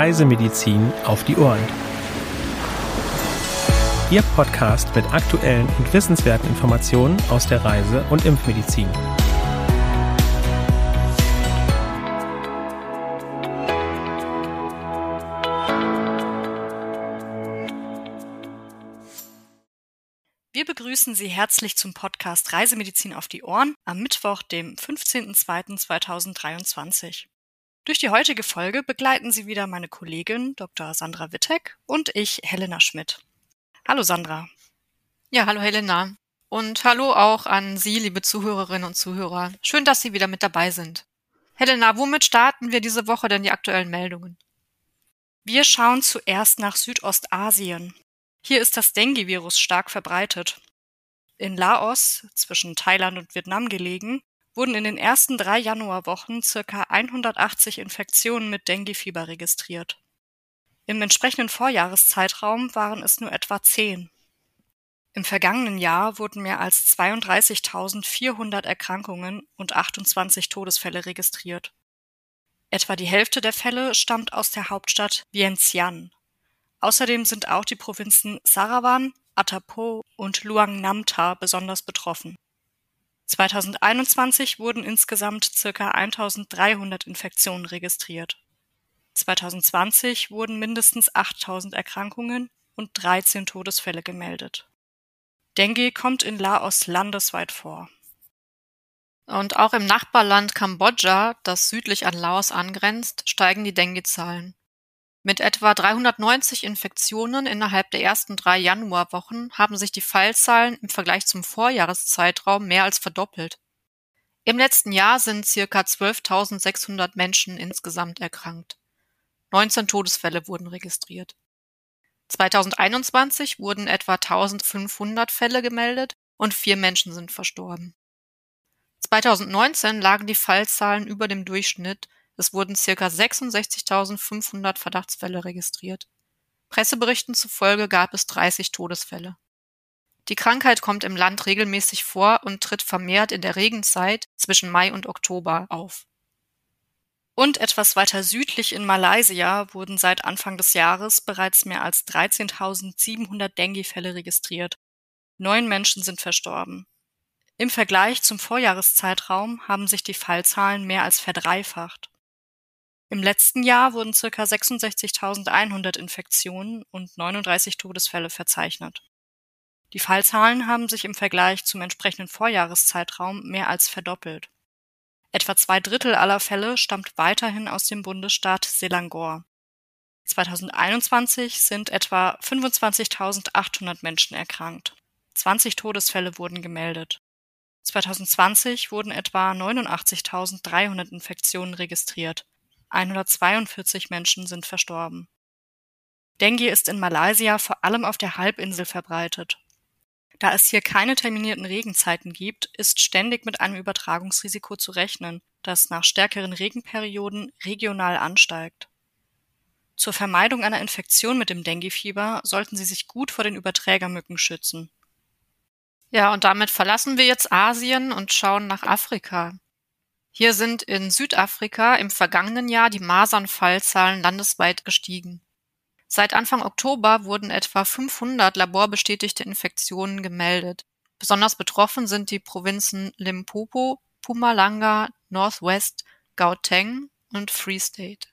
Reisemedizin auf die Ohren. Ihr Podcast mit aktuellen und wissenswerten Informationen aus der Reise- und Impfmedizin. Wir begrüßen Sie herzlich zum Podcast Reisemedizin auf die Ohren am Mittwoch, dem 15.02.2023. Durch die heutige Folge begleiten Sie wieder meine Kollegin Dr. Sandra Wittek und ich, Helena Schmidt. Hallo Sandra. Ja, hallo Helena. Und hallo auch an Sie, liebe Zuhörerinnen und Zuhörer. Schön, dass Sie wieder mit dabei sind. Helena, womit starten wir diese Woche denn die aktuellen Meldungen? Wir schauen zuerst nach Südostasien. Hier ist das Dengue-Virus stark verbreitet. In Laos, zwischen Thailand und Vietnam gelegen, wurden in den ersten drei Januarwochen circa 180 Infektionen mit Dengue-Fieber registriert. Im entsprechenden Vorjahreszeitraum waren es nur etwa zehn. Im vergangenen Jahr wurden mehr als 32.400 Erkrankungen und 28 Todesfälle registriert. Etwa die Hälfte der Fälle stammt aus der Hauptstadt Vientiane. Außerdem sind auch die Provinzen Sarawan, Atapo und Luang Namta besonders betroffen. 2021 wurden insgesamt ca. 1300 Infektionen registriert. 2020 wurden mindestens 8000 Erkrankungen und 13 Todesfälle gemeldet. Dengue kommt in Laos landesweit vor. Und auch im Nachbarland Kambodscha, das südlich an Laos angrenzt, steigen die Dengue-Zahlen. Mit etwa 390 Infektionen innerhalb der ersten drei Januarwochen haben sich die Fallzahlen im Vergleich zum Vorjahreszeitraum mehr als verdoppelt. Im letzten Jahr sind circa 12.600 Menschen insgesamt erkrankt. 19 Todesfälle wurden registriert. 2021 wurden etwa 1500 Fälle gemeldet und vier Menschen sind verstorben. 2019 lagen die Fallzahlen über dem Durchschnitt es wurden circa 66.500 Verdachtsfälle registriert. Presseberichten zufolge gab es 30 Todesfälle. Die Krankheit kommt im Land regelmäßig vor und tritt vermehrt in der Regenzeit zwischen Mai und Oktober auf. Und etwas weiter südlich in Malaysia wurden seit Anfang des Jahres bereits mehr als 13.700 Dengue-Fälle registriert. Neun Menschen sind verstorben. Im Vergleich zum Vorjahreszeitraum haben sich die Fallzahlen mehr als verdreifacht. Im letzten Jahr wurden circa 66.100 Infektionen und 39 Todesfälle verzeichnet. Die Fallzahlen haben sich im Vergleich zum entsprechenden Vorjahreszeitraum mehr als verdoppelt. Etwa zwei Drittel aller Fälle stammt weiterhin aus dem Bundesstaat Selangor. 2021 sind etwa 25.800 Menschen erkrankt. 20 Todesfälle wurden gemeldet. 2020 wurden etwa 89.300 Infektionen registriert. 142 Menschen sind verstorben. Dengue ist in Malaysia vor allem auf der Halbinsel verbreitet. Da es hier keine terminierten Regenzeiten gibt, ist ständig mit einem Übertragungsrisiko zu rechnen, das nach stärkeren Regenperioden regional ansteigt. Zur Vermeidung einer Infektion mit dem Denguefieber sollten Sie sich gut vor den Überträgermücken schützen. Ja, und damit verlassen wir jetzt Asien und schauen nach Afrika. Hier sind in Südafrika im vergangenen Jahr die Masernfallzahlen landesweit gestiegen. Seit Anfang Oktober wurden etwa 500 laborbestätigte Infektionen gemeldet. Besonders betroffen sind die Provinzen Limpopo, Mpumalanga, Northwest, Gauteng und Free State.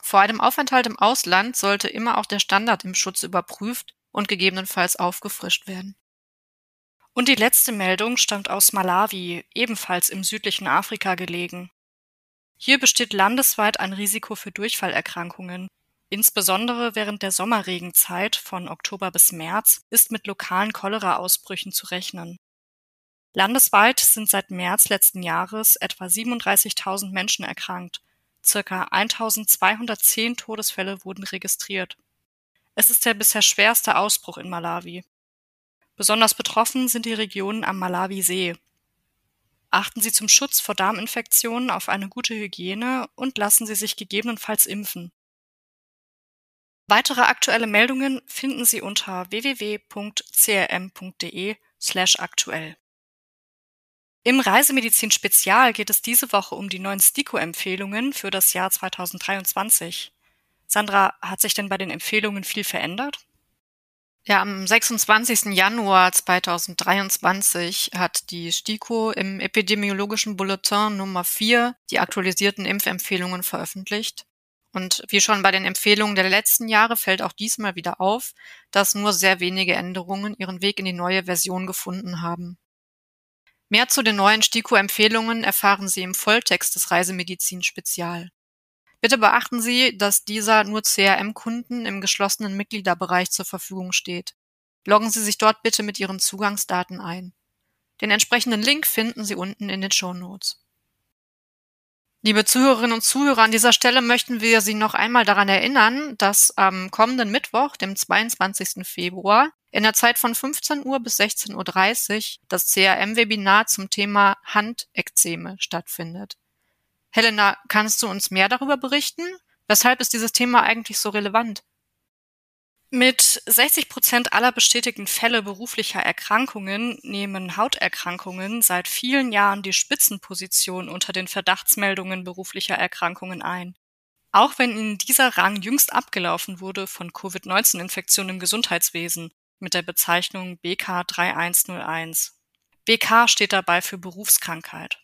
Vor einem Aufenthalt im Ausland sollte immer auch der Standard im Schutz überprüft und gegebenenfalls aufgefrischt werden. Und die letzte Meldung stammt aus Malawi, ebenfalls im südlichen Afrika gelegen. Hier besteht landesweit ein Risiko für Durchfallerkrankungen. Insbesondere während der Sommerregenzeit von Oktober bis März ist mit lokalen Cholera-Ausbrüchen zu rechnen. Landesweit sind seit März letzten Jahres etwa 37.000 Menschen erkrankt. Circa 1210 Todesfälle wurden registriert. Es ist der bisher schwerste Ausbruch in Malawi. Besonders betroffen sind die Regionen am Malawisee. Achten Sie zum Schutz vor Darminfektionen auf eine gute Hygiene und lassen Sie sich gegebenenfalls impfen. Weitere aktuelle Meldungen finden Sie unter www.crm.de/aktuell. Im Reisemedizin Spezial geht es diese Woche um die neuen STIKO-Empfehlungen für das Jahr 2023. Sandra, hat sich denn bei den Empfehlungen viel verändert? Ja, am 26. Januar 2023 hat die STIKO im epidemiologischen Bulletin Nummer 4 die aktualisierten Impfempfehlungen veröffentlicht. Und wie schon bei den Empfehlungen der letzten Jahre fällt auch diesmal wieder auf, dass nur sehr wenige Änderungen ihren Weg in die neue Version gefunden haben. Mehr zu den neuen STIKO-Empfehlungen erfahren Sie im Volltext des Reisemedizin-Spezial. Bitte beachten Sie, dass dieser nur CRM-Kunden im geschlossenen Mitgliederbereich zur Verfügung steht. Loggen Sie sich dort bitte mit Ihren Zugangsdaten ein. Den entsprechenden Link finden Sie unten in den Show Notes. Liebe Zuhörerinnen und Zuhörer, an dieser Stelle möchten wir Sie noch einmal daran erinnern, dass am kommenden Mittwoch, dem 22. Februar, in der Zeit von 15 Uhr bis 16.30 Uhr das CRM-Webinar zum Thema Handekzeme stattfindet. Helena, kannst du uns mehr darüber berichten? Weshalb ist dieses Thema eigentlich so relevant? Mit 60 Prozent aller bestätigten Fälle beruflicher Erkrankungen nehmen Hauterkrankungen seit vielen Jahren die Spitzenposition unter den Verdachtsmeldungen beruflicher Erkrankungen ein. Auch wenn ihnen dieser Rang jüngst abgelaufen wurde von Covid-19-Infektionen im Gesundheitswesen mit der Bezeichnung BK 3101. BK steht dabei für Berufskrankheit.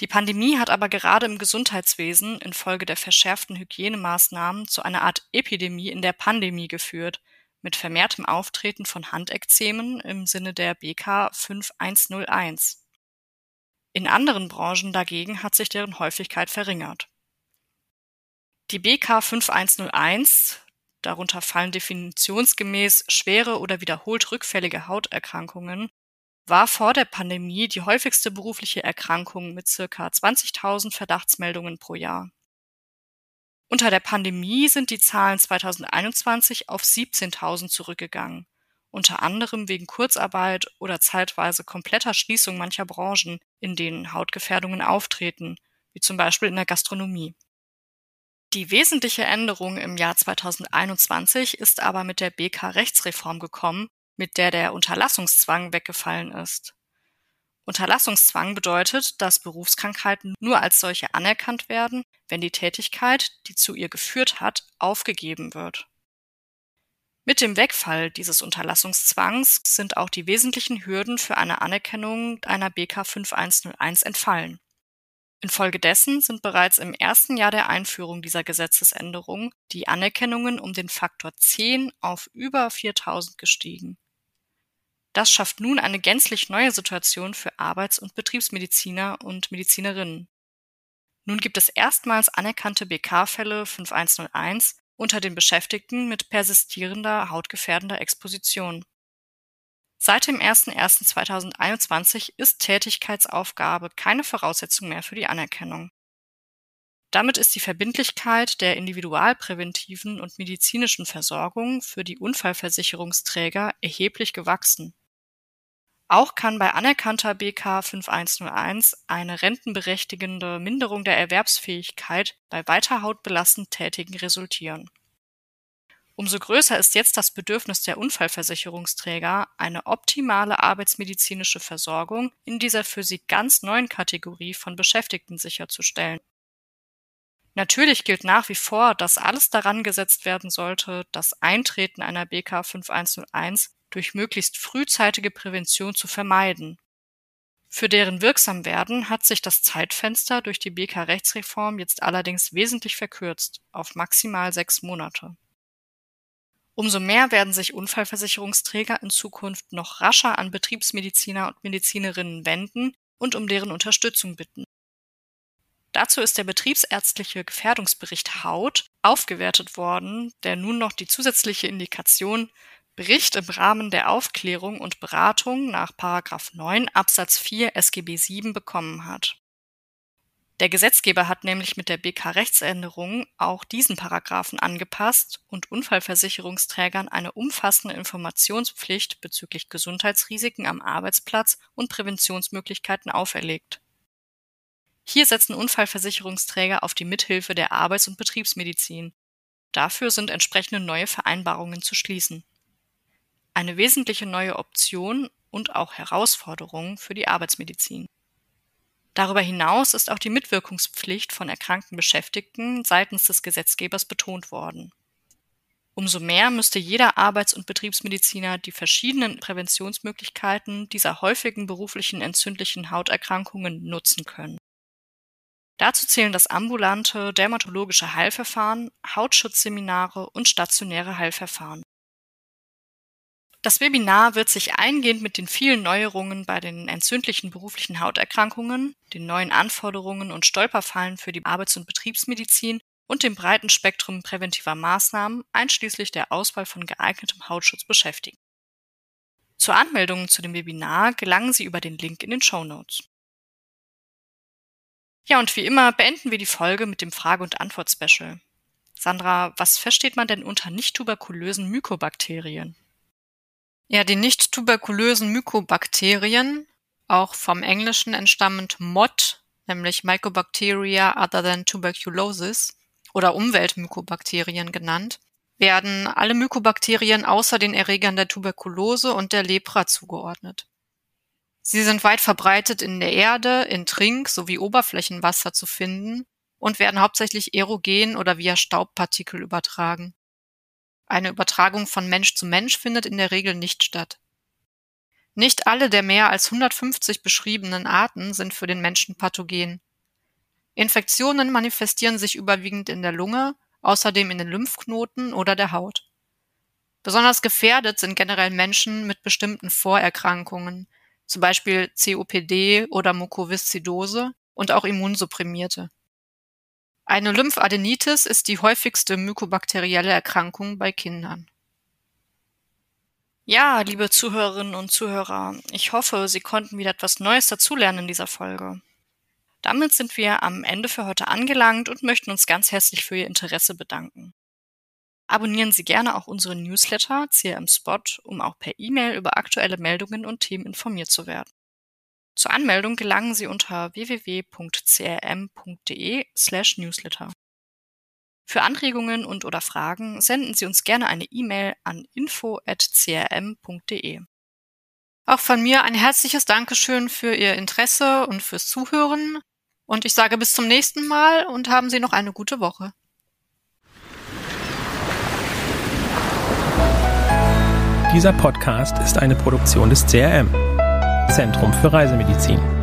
Die Pandemie hat aber gerade im Gesundheitswesen infolge der verschärften Hygienemaßnahmen zu einer Art Epidemie in der Pandemie geführt, mit vermehrtem Auftreten von Handekzemen im Sinne der BK 5101. In anderen Branchen dagegen hat sich deren Häufigkeit verringert. Die BK 5101, darunter fallen definitionsgemäß schwere oder wiederholt rückfällige Hauterkrankungen, war vor der Pandemie die häufigste berufliche Erkrankung mit circa 20.000 Verdachtsmeldungen pro Jahr. Unter der Pandemie sind die Zahlen 2021 auf 17.000 zurückgegangen, unter anderem wegen Kurzarbeit oder zeitweise kompletter Schließung mancher Branchen, in denen Hautgefährdungen auftreten, wie zum Beispiel in der Gastronomie. Die wesentliche Änderung im Jahr 2021 ist aber mit der BK-Rechtsreform gekommen, mit der der Unterlassungszwang weggefallen ist. Unterlassungszwang bedeutet, dass Berufskrankheiten nur als solche anerkannt werden, wenn die Tätigkeit, die zu ihr geführt hat, aufgegeben wird. Mit dem Wegfall dieses Unterlassungszwangs sind auch die wesentlichen Hürden für eine Anerkennung einer BK 5101 entfallen. Infolgedessen sind bereits im ersten Jahr der Einführung dieser Gesetzesänderung die Anerkennungen um den Faktor 10 auf über 4000 gestiegen. Das schafft nun eine gänzlich neue Situation für Arbeits- und Betriebsmediziner und Medizinerinnen. Nun gibt es erstmals anerkannte BK-Fälle 5101 unter den Beschäftigten mit persistierender hautgefährdender Exposition. Seit dem 01.01.2021 ist Tätigkeitsaufgabe keine Voraussetzung mehr für die Anerkennung. Damit ist die Verbindlichkeit der individualpräventiven und medizinischen Versorgung für die Unfallversicherungsträger erheblich gewachsen. Auch kann bei anerkannter BK 5101 eine rentenberechtigende Minderung der Erwerbsfähigkeit bei weiter hautbelastend Tätigen resultieren. Umso größer ist jetzt das Bedürfnis der Unfallversicherungsträger, eine optimale arbeitsmedizinische Versorgung in dieser für sie ganz neuen Kategorie von Beschäftigten sicherzustellen. Natürlich gilt nach wie vor, dass alles daran gesetzt werden sollte, das Eintreten einer BK 5101 durch möglichst frühzeitige Prävention zu vermeiden. Für deren Wirksamwerden hat sich das Zeitfenster durch die BK-Rechtsreform jetzt allerdings wesentlich verkürzt auf maximal sechs Monate. Umso mehr werden sich Unfallversicherungsträger in Zukunft noch rascher an Betriebsmediziner und Medizinerinnen wenden und um deren Unterstützung bitten. Dazu ist der betriebsärztliche Gefährdungsbericht Haut aufgewertet worden, der nun noch die zusätzliche Indikation Bericht im Rahmen der Aufklärung und Beratung nach § 9 Absatz 4 SGB 7 bekommen hat. Der Gesetzgeber hat nämlich mit der BK-Rechtsänderung auch diesen Paragraphen angepasst und Unfallversicherungsträgern eine umfassende Informationspflicht bezüglich Gesundheitsrisiken am Arbeitsplatz und Präventionsmöglichkeiten auferlegt. Hier setzen Unfallversicherungsträger auf die Mithilfe der Arbeits- und Betriebsmedizin. Dafür sind entsprechende neue Vereinbarungen zu schließen eine wesentliche neue Option und auch Herausforderung für die Arbeitsmedizin. Darüber hinaus ist auch die Mitwirkungspflicht von erkrankten Beschäftigten seitens des Gesetzgebers betont worden. Umso mehr müsste jeder Arbeits- und Betriebsmediziner die verschiedenen Präventionsmöglichkeiten dieser häufigen beruflichen entzündlichen Hauterkrankungen nutzen können. Dazu zählen das ambulante dermatologische Heilverfahren, Hautschutzseminare und stationäre Heilverfahren. Das Webinar wird sich eingehend mit den vielen Neuerungen bei den entzündlichen beruflichen Hauterkrankungen, den neuen Anforderungen und Stolperfallen für die Arbeits- und Betriebsmedizin und dem breiten Spektrum präventiver Maßnahmen einschließlich der Auswahl von geeignetem Hautschutz beschäftigen. Zur Anmeldung zu dem Webinar gelangen Sie über den Link in den Show Notes. Ja, und wie immer beenden wir die Folge mit dem Frage- und Antwort-Special. Sandra, was versteht man denn unter nicht tuberkulösen Mykobakterien? Ja, die nicht tuberkulösen Mykobakterien, auch vom Englischen entstammend MOD, nämlich Mycobacteria other than tuberculosis oder Umweltmykobakterien genannt, werden alle Mykobakterien außer den Erregern der Tuberkulose und der Lepra zugeordnet. Sie sind weit verbreitet in der Erde, in Trink- sowie Oberflächenwasser zu finden und werden hauptsächlich erogen oder via Staubpartikel übertragen. Eine Übertragung von Mensch zu Mensch findet in der Regel nicht statt. Nicht alle der mehr als 150 beschriebenen Arten sind für den Menschen pathogen. Infektionen manifestieren sich überwiegend in der Lunge, außerdem in den Lymphknoten oder der Haut. Besonders gefährdet sind generell Menschen mit bestimmten Vorerkrankungen, zum Beispiel COPD oder Mukoviszidose und auch Immunsupprimierte. Eine Lymphadenitis ist die häufigste mykobakterielle Erkrankung bei Kindern. Ja, liebe Zuhörerinnen und Zuhörer, ich hoffe, Sie konnten wieder etwas Neues dazulernen in dieser Folge. Damit sind wir am Ende für heute angelangt und möchten uns ganz herzlich für Ihr Interesse bedanken. Abonnieren Sie gerne auch unseren Newsletter CRM Spot, um auch per E-Mail über aktuelle Meldungen und Themen informiert zu werden. Zur Anmeldung gelangen Sie unter www.crm.de/newsletter. Für Anregungen und oder Fragen senden Sie uns gerne eine E-Mail an info@crm.de. Auch von mir ein herzliches Dankeschön für Ihr Interesse und fürs Zuhören und ich sage bis zum nächsten Mal und haben Sie noch eine gute Woche. Dieser Podcast ist eine Produktion des CRM Zentrum für Reisemedizin.